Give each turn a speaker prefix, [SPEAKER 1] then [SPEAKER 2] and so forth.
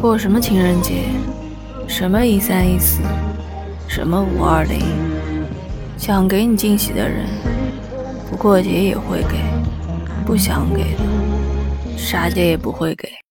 [SPEAKER 1] 过什么情人节什么一三一四什么五二零想给你惊喜的人不过节也会给不想给的啥节也不会给。